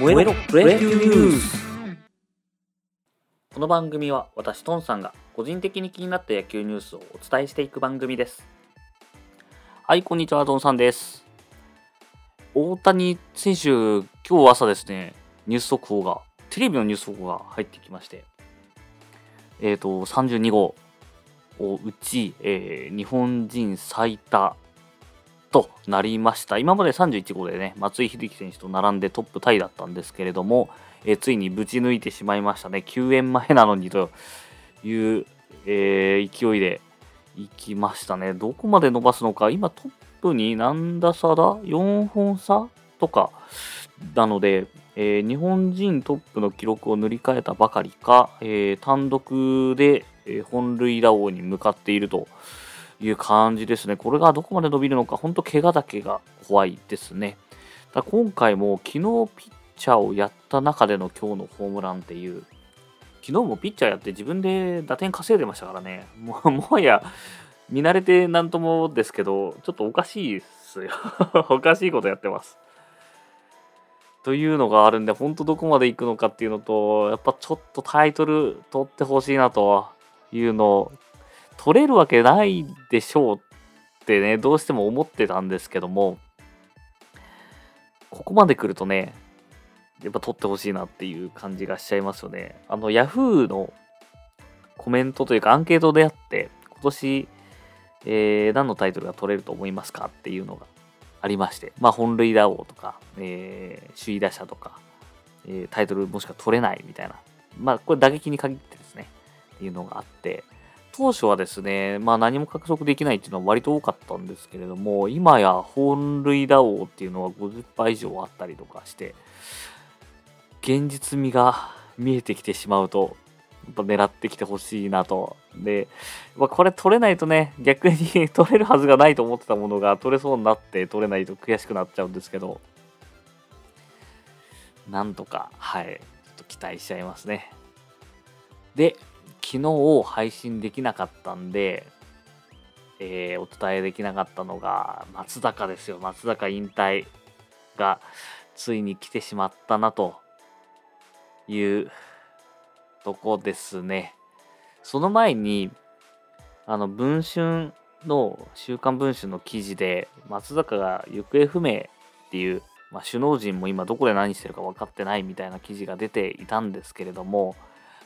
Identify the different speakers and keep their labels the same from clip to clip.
Speaker 1: 燃えろプロ野球ニュースこの番組は私トンさんが個人的に気になった野球ニュースをお伝えしていく番組です。はいこんにちはトンさんです。大谷選手今日朝ですねニュース速報がテレビのニュース速報が入ってきましてえっ、ー、と32号を打ち、えー、日本人最多となりました。今まで31号でね、松井秀喜選手と並んでトップタイだったんですけれども、えー、ついにぶち抜いてしまいましたね。救援前なのにという、えー、勢いでいきましたね。どこまで伸ばすのか、今トップに何打差だ ?4 本差とかなので、えー、日本人トップの記録を塗り替えたばかりか、え、単独で、本塁打王に向かっているという感じですね。これがどこまで伸びるのか、本当怪我だけが怖いですね。だ今回も昨日ピッチャーをやった中での今日のホームランっていう、昨日もピッチャーやって自分で打点稼いでましたからね。も もはや見慣れてなんともですけど、ちょっとおかしいっすよ。おかしいことやってます。というのがあるんで、本当どこまで行くのかっていうのと、やっぱちょっとタイトル取ってほしいなというのを取れるわけないでしょうってね、どうしても思ってたんですけども、ここまで来るとね、やっぱ取ってほしいなっていう感じがしちゃいますよね。あの、Yahoo のコメントというかアンケートであって、今年、えー、何のタイトルが取れると思いますかっていうのがありまして、まあ、本塁打王とか、えー、首位打者とか、えー、タイトルもしくは取れないみたいな、まあ、これ打撃に限ってですね、っていうのがあって、当初はですね、まあ何も獲得できないっていうのは割と多かったんですけれども、今や本塁打王っていうのは50以上あったりとかして、現実味が見えてきてしまうと、やっぱ狙ってきてほしいなと。で、まあ、これ取れないとね、逆に 取れるはずがないと思ってたものが取れそうになって取れないと悔しくなっちゃうんですけど、なんとか、はい、ちょっと期待しちゃいますね。で、昨日配信できなかったんで、えー、お伝えできなかったのが、松坂ですよ。松坂引退がついに来てしまったなというとこですね。その前に、あの、文春の、週刊文春の記事で、松坂が行方不明っていう、まあ、首脳陣も今どこで何してるか分かってないみたいな記事が出ていたんですけれども、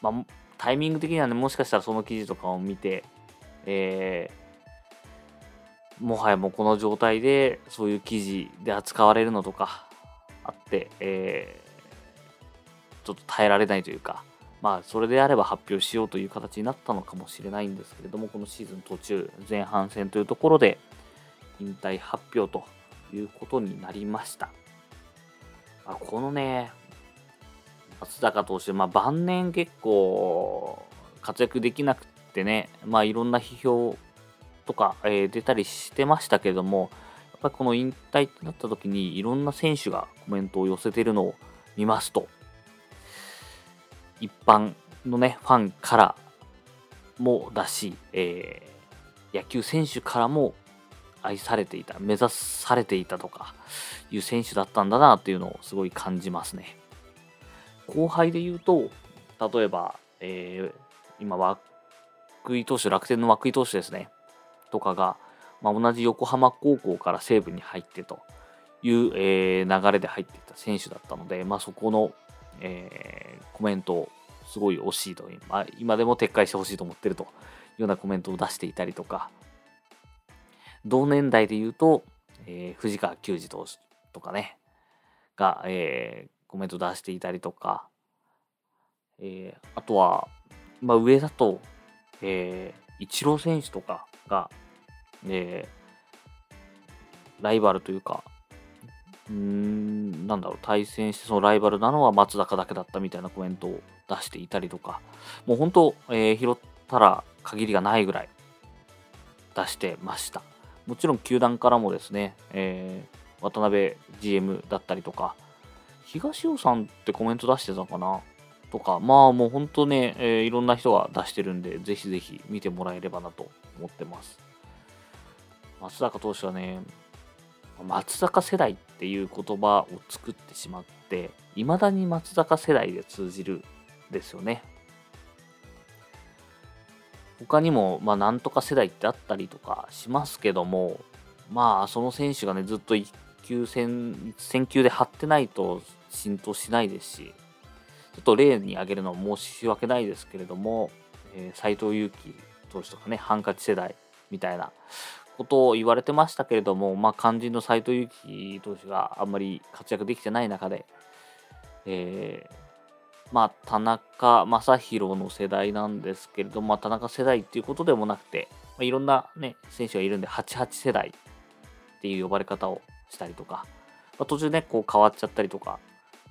Speaker 1: まあ、タイミング的にはね、もしかしたらその記事とかを見て、えー、もはやもうこの状態でそういう記事で扱われるのとかあって、えー、ちょっと耐えられないというか、まあ、それであれば発表しようという形になったのかもしれないんですけれども、このシーズン途中、前半戦というところで、引退発表ということになりました。あこのね、松坂投手、まあ、晩年結構活躍できなくてね、まあ、いろんな批評とか、えー、出たりしてましたけども、やっぱりこの引退ってなった時にいろんな選手がコメントを寄せてるのを見ますと、一般のね、ファンからもだし、えー、野球選手からも愛されていた、目指されていたとかいう選手だったんだなっていうのをすごい感じますね。後輩で言うと、例えば、えー、今、涌井投手、楽天の涌井投手ですね、とかが、まあ、同じ横浜高校から西武に入ってという、えー、流れで入っていた選手だったので、まあ、そこの、えー、コメントをすごい惜しいと、まあ、今でも撤回してほしいと思ってるというようなコメントを出していたりとか、同年代で言うと、えー、藤川球児投手とかね、が、えー、コメント出していたりとか、えー、あとは、まあ、上だと、えー、イチロー選手とかが、えー、ライバルというか、うーん、なんだろう、対戦してそのライバルなのは松坂だけだったみたいなコメントを出していたりとか、もう本当、えー、拾ったら限りがないぐらい出してました。もちろん球団からもですね、えー、渡辺 GM だったりとか、東尾さんってコメント出してたかな？とか、まあもう本当ね、えー、いろんな人が出してるんで、ぜひぜひ見てもらえればなと思ってます。松坂投手はね、松坂世代っていう言葉を作ってしまっていまだに松坂世代で通じるですよね他にも、まあ、なんとか世代ってあったりとかしますけどもまあその選手がねずっと一級戦戦級で張ってないと浸透しないですしちょっと例に挙げるのは申し訳ないですけれどもえー、斎藤佑樹投手とかね、ハンカチ世代みたいなことを言われてましたけれども、まあ、肝心の斎藤佑樹投手があんまり活躍できてない中で、えー、まあ、田中将大の世代なんですけれども、まあ、田中世代っていうことでもなくて、まあ、いろんな、ね、選手がいるんで、88世代っていう呼ばれ方をしたりとか、まあ、途中ね、こう変わっちゃったりとか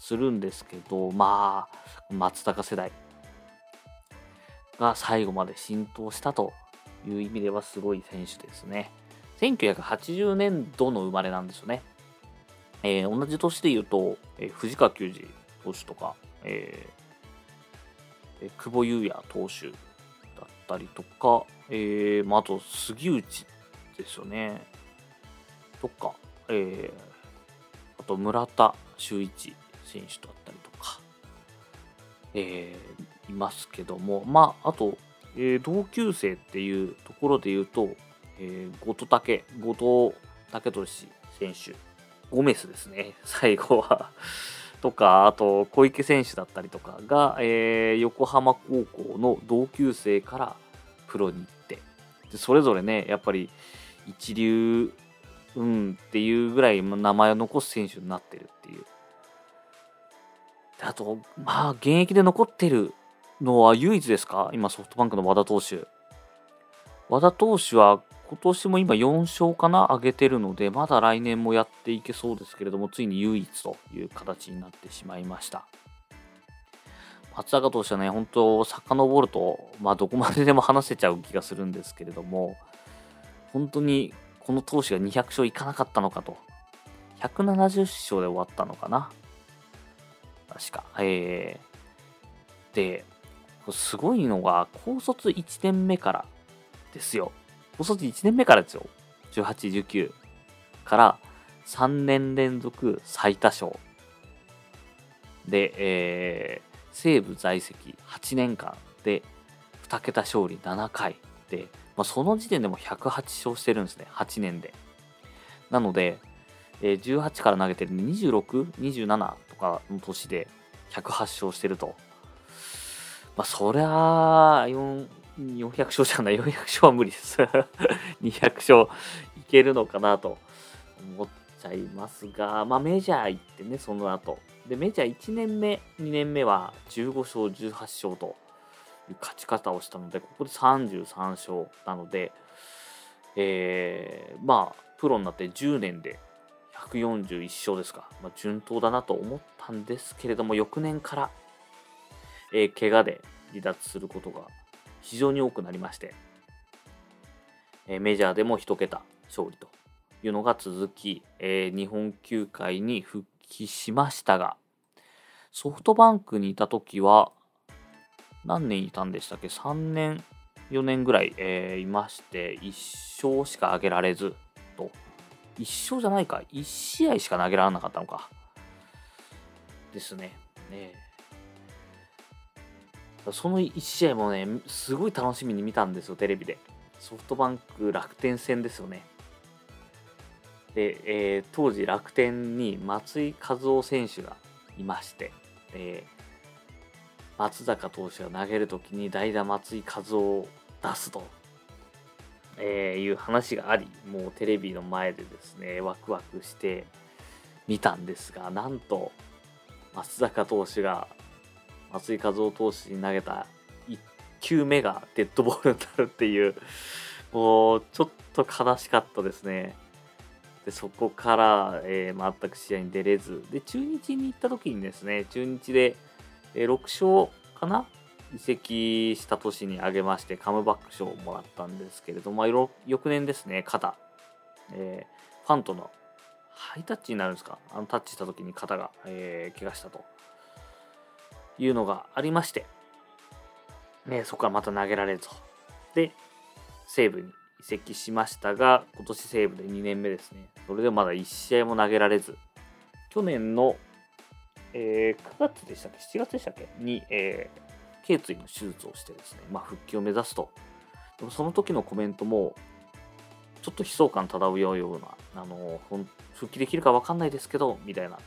Speaker 1: するんですけど、まあ、松坂世代が最後まで浸透したという意味ではすごい選手ですね。1980年度の生まれなんですよね。えー、同じ年で言うと、えー、藤川球児投手とか、えー、久保優也投手だったりとか、えーまあ、あと杉内ですよね。とか、えー、あと村田修一選手だったりとか、えー、いますけども、まあ、あと、えー、同級生っていうところで言うと、えー、後藤武、後藤武俊選手、ゴメスですね、最後は。とか、あと小池選手だったりとかが、えー、横浜高校の同級生からプロに行ってで、それぞれね、やっぱり一流、うん、っていうぐらい名前を残す選手になってるっていうあと、まあ、現役で残ってるのは唯一ですか？今、ソフトバンクの和田投手。和田投手は今年も今4勝かな？上げてるので、まだ来年もやっていけそうですけれども、ついに唯一という形になってしまいました。松坂投手はね、本当、遡ると、まあ、どこまででも話せちゃう気がするんですけれども、本当にこの投手が200勝いかなかったのかと。170勝で終わったのかな。確か。えー、で、すごいのが、高卒1年目からですよ。高卒1年目からですよ。18、19から3年連続最多勝。で、えー、西武在籍8年間で2桁勝利7回で、まあ、その時点でも108勝してるんですね。8年で。なので、えー、18から投げてる26、27かの年で108勝してると。まあ、そりゃあ、400勝じゃない、400勝は無理です。200勝いけるのかなと思っちゃいますが、まあ、メジャー行ってね、その後。で、メジャー1年目、2年目は15勝、18勝という勝ち方をしたので、ここで33勝なので、えー、まあ、プロになって10年で141勝ですか、まあ、順当だなと思ったんですけれども、翌年から、えー、怪我で離脱することが非常に多くなりまして、えー、メジャーでも1桁勝利というのが続き、えー、日本球界に復帰しましたが、ソフトバンクにいた時は、何年いたんでしたっけ ?3 年、4年ぐらい、えー、いまして、1勝しか挙げられずと1勝じゃないか。1試合しか投げられなかったのか。ですね。ねその1試合もね、すごい楽しみに見たんですよ、テレビで。ソフトバンク楽天戦ですよね。で、えー、当時楽天に松井一夫選手がいまして、えー、松坂投手が投げるときに代打松井一夫を出すとえー、いう話がありもうテレビの前でですねワクワクして見たんですがなんと松坂投手が松井一夫投手に投げた1球目がデッドボールになるっていうもうちょっと悲しかったですね。でそこから、えー、全く試合に出れずで中日に行った時にですね中日で、えー、6勝かな移籍した年に挙げましてカムバック賞をもらったんですけれども、翌年ですね、肩、えー、ファンとのハイタッチになるんですか？あのタッチした時に肩が、えー、怪我したというのがありまして、ね、そこからまた投げられると。で、西武に移籍しましたが、今年西武で2年目ですね。それでまだ1試合も投げられず、去年の、えー、9月でしたっけ、7月でしたっけ？に、えー、頸椎の手術をしてですね、まあ、復帰を目指すと。でもその時のコメントも、ちょっと悲壮感漂うような、あの復帰できるか分かんないですけど、みたいな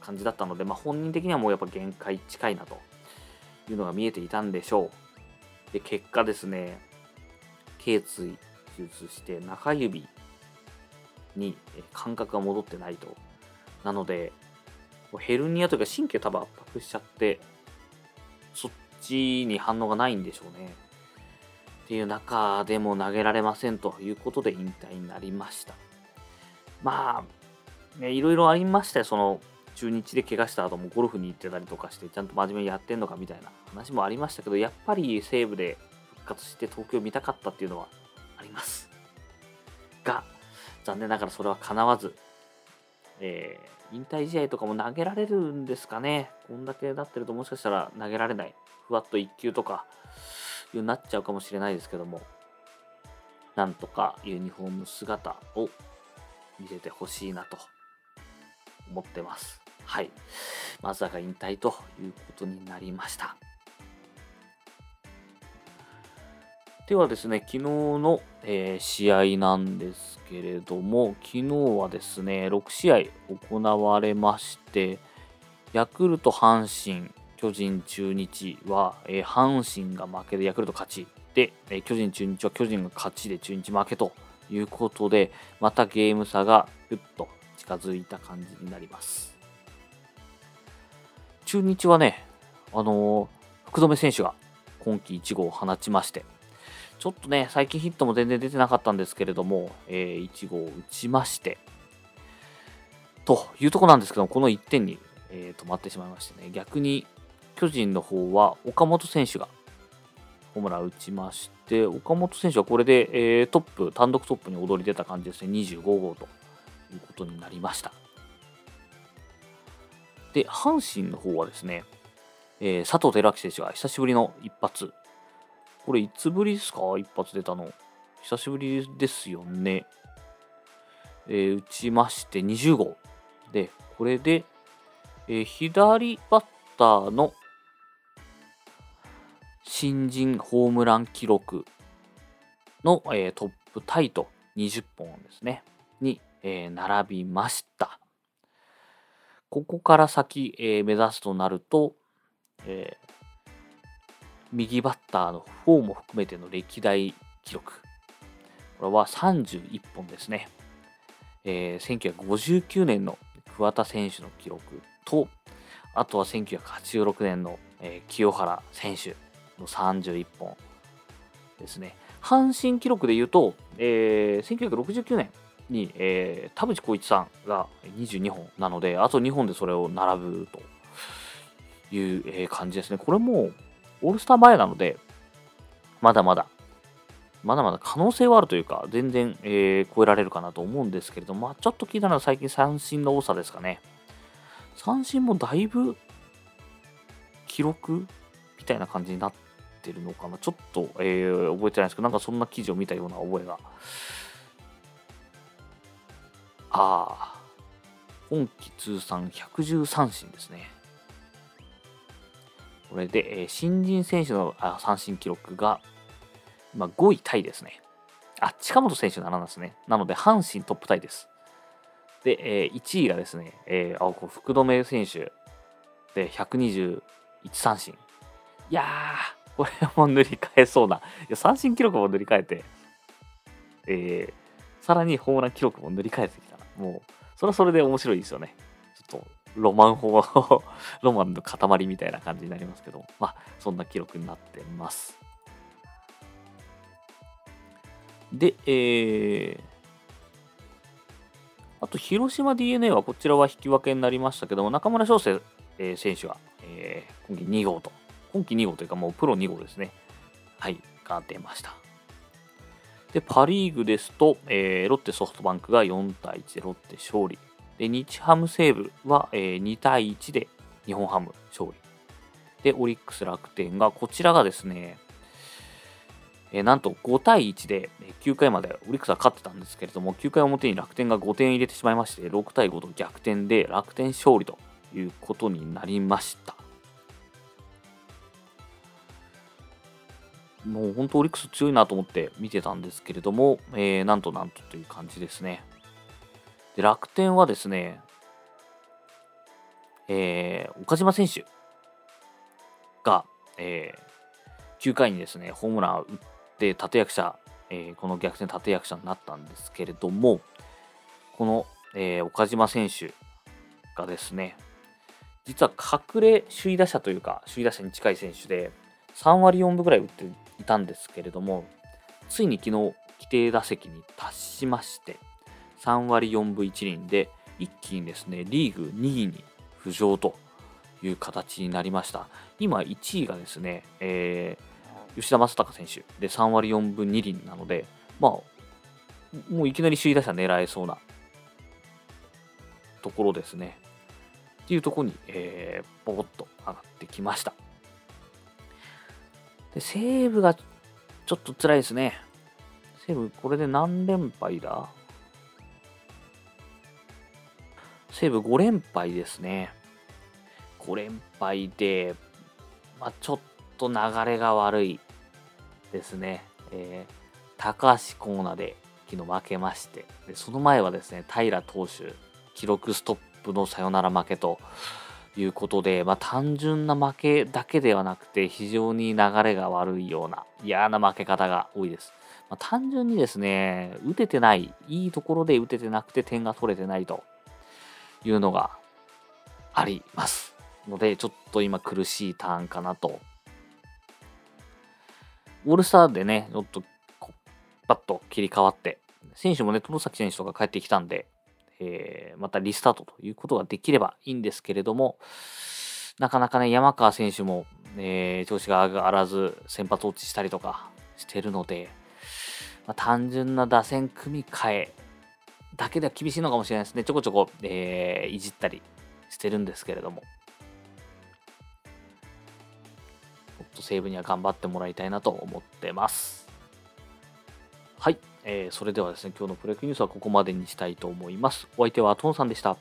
Speaker 1: 感じだったので、まあ、本人的にはもうやっぱ限界近いなというのが見えていたんでしょう。で、結果ですね、頸椎手術して中指に感覚が戻ってないと。なので、ヘルニアというか神経多分圧迫しちゃって、そっちに反応がないんでしょうね。っていう中でも投げられませんということで引退になりました。まあ、ね、いろいろありましたよ。その中日で怪我した後もゴルフに行ってたりとかして、ちゃんと真面目にやってんのかみたいな話もありましたけど、やっぱり西武で復活して東京見たかったっていうのはあります。が、残念ながらそれは叶わず、えー、引退試合とかも投げられるんですかね。こんだけなってるともしかしたら投げられない。ふわっと1球とか、いうなっちゃうかもしれないですけども、なんとかユニフォーム姿を見せてほしいなと思ってます。はい。松坂引退ということになりました。ではですね、昨日の、えー、試合なんですけれども、昨日はですね、6試合行われまして、ヤクルト、阪神、巨人、中日は、えー、阪神が負けでヤクルト勝ち、で、えー、巨人、中日は巨人が勝ちで中日負けということで、またゲーム差がぐっと近づいた感じになります。中日はね、あの、福留選手が今季1号を放ちまして、ちょっとね、最近ヒットも全然出てなかったんですけれども、えー、1号を打ちまして、というとこなんですけども、この1点に、えー、止まってしまいましてね、逆に巨人の方は岡本選手がホームラン打ちまして、岡本選手はこれで、えー、トップ、単独トップに躍り出た感じですね、25号ということになりました。で、阪神の方はですね、えー、佐藤輝明選手が久しぶりの一発、これいつぶりですか？一発出たの。久しぶりですよね。えー、打ちまして20号。で、これで、えー、左バッターの新人ホームラン記録の、えー、トップタイと20本ですね、に、え、並びました。ここから先、え、目指すとなると、え右バッターの4も含めての歴代記録。これは31本ですね。えー、1959年の桑田選手の記録と、あとは1986年の、えー、清原選手の31本ですね。阪神記録で言うと、えー、1969年に、えー、田淵光一さんが22本なので、あと2本でそれを並ぶという、えー、感じですね。これもオールスター前なので、まだまだ、まだまだ可能性はあるというか、全然、えー、超えられるかなと思うんですけれども、まあ、ちょっと聞いたのは最近三振の多さですかね。三振もだいぶ記録みたいな感じになってるのかな。ちょっと、えー、覚えてないですけど、なんかそんな記事を見たような覚えが。ああ、今季通算113三振ですね。これで、えー、新人選手のあ三振記録が、まあ、5位タイですね。あ、近本選手ならなんですね。なので、阪神トップタイです。で、えー、1位がですね、えー、あこ福留選手で121三振。いやー、これも塗り替えそうな。いや三振記録も塗り替えて、えー、さらにホームラン記録も塗り替えてきたもう、それはそれで面白いですよね。ロマン法 ロマンの塊みたいな感じになりますけど、まあ、そんな記録になってます。で、えー、あと、広島 d n a はこちらは引き分けになりましたけども、中村翔成、え、選手は、えー、今季2号と、今季2号というかもうプロ2号ですね。はい、が出ました。で、パ・リーグですと、えー、ロッテソフトバンクが4対1でロッテ勝利。で、日ハム西武は、えー、2対1で日本ハム勝利。で、オリックス楽天が、こちらがですね、えー、なんと5対1で9回までオリックスは勝ってたんですけれども、9回表に楽天が5点入れてしまいまして、6対5と逆転で楽天勝利ということになりました。もう本当オリックス強いなと思って見てたんですけれども、えー、なんとなんとという感じですね。で楽天はですね、えー、岡島選手が、えー、9回にですね、ホームランを打って立役者、えー、この逆転立役者になったんですけれども、この、えー、岡島選手がですね、実は隠れ首位打者というか、首位打者に近い選手で、3割4分ぐらい打っていたんですけれども、ついに昨日、規定打席に達しまして、3割4分1厘で、一気にですね、リーグ2位に浮上という形になりました。今、1位がですね、えー、吉田正尚選手で3割4分2厘なので、まあ、もういきなり首位打者狙えそうなところですね。っていうところに、えー、ポコッと上がってきました。で、西武がちょっと辛いですね。西武、これで何連敗だ？西武5連敗ですね。5連敗で、まあ、ちょっと流れが悪いですね。えー、高橋コーナーで昨日負けましてで、その前はですね、平投手、記録ストップのサヨナラ負けということで、まあ、単純な負けだけではなくて、非常に流れが悪いような嫌な負け方が多いです。まあ、単純にですね、打ててない、いいところで打ててなくて点が取れてないというのがあります。ので、ちょっと今苦しいターンかなと。オールスターでね、ちょっとパッと切り替わって、選手もね、友崎選手とか帰ってきたんで、えー、またリスタートということができればいいんですけれども、なかなかね、山川選手も、えー、調子が上がらず、先発落ちしたりとかしてるので、まあ、単純な打線組み替えだけでは厳しいのかもしれないですね。ちょこちょこ、えー、いじったりしてるんですけれども。もっとセーブには頑張ってもらいたいなと思ってます。はい。えー、それではですね、今日のプロ野球ニュースはここまでにしたいと思います。お相手はトンさんでした。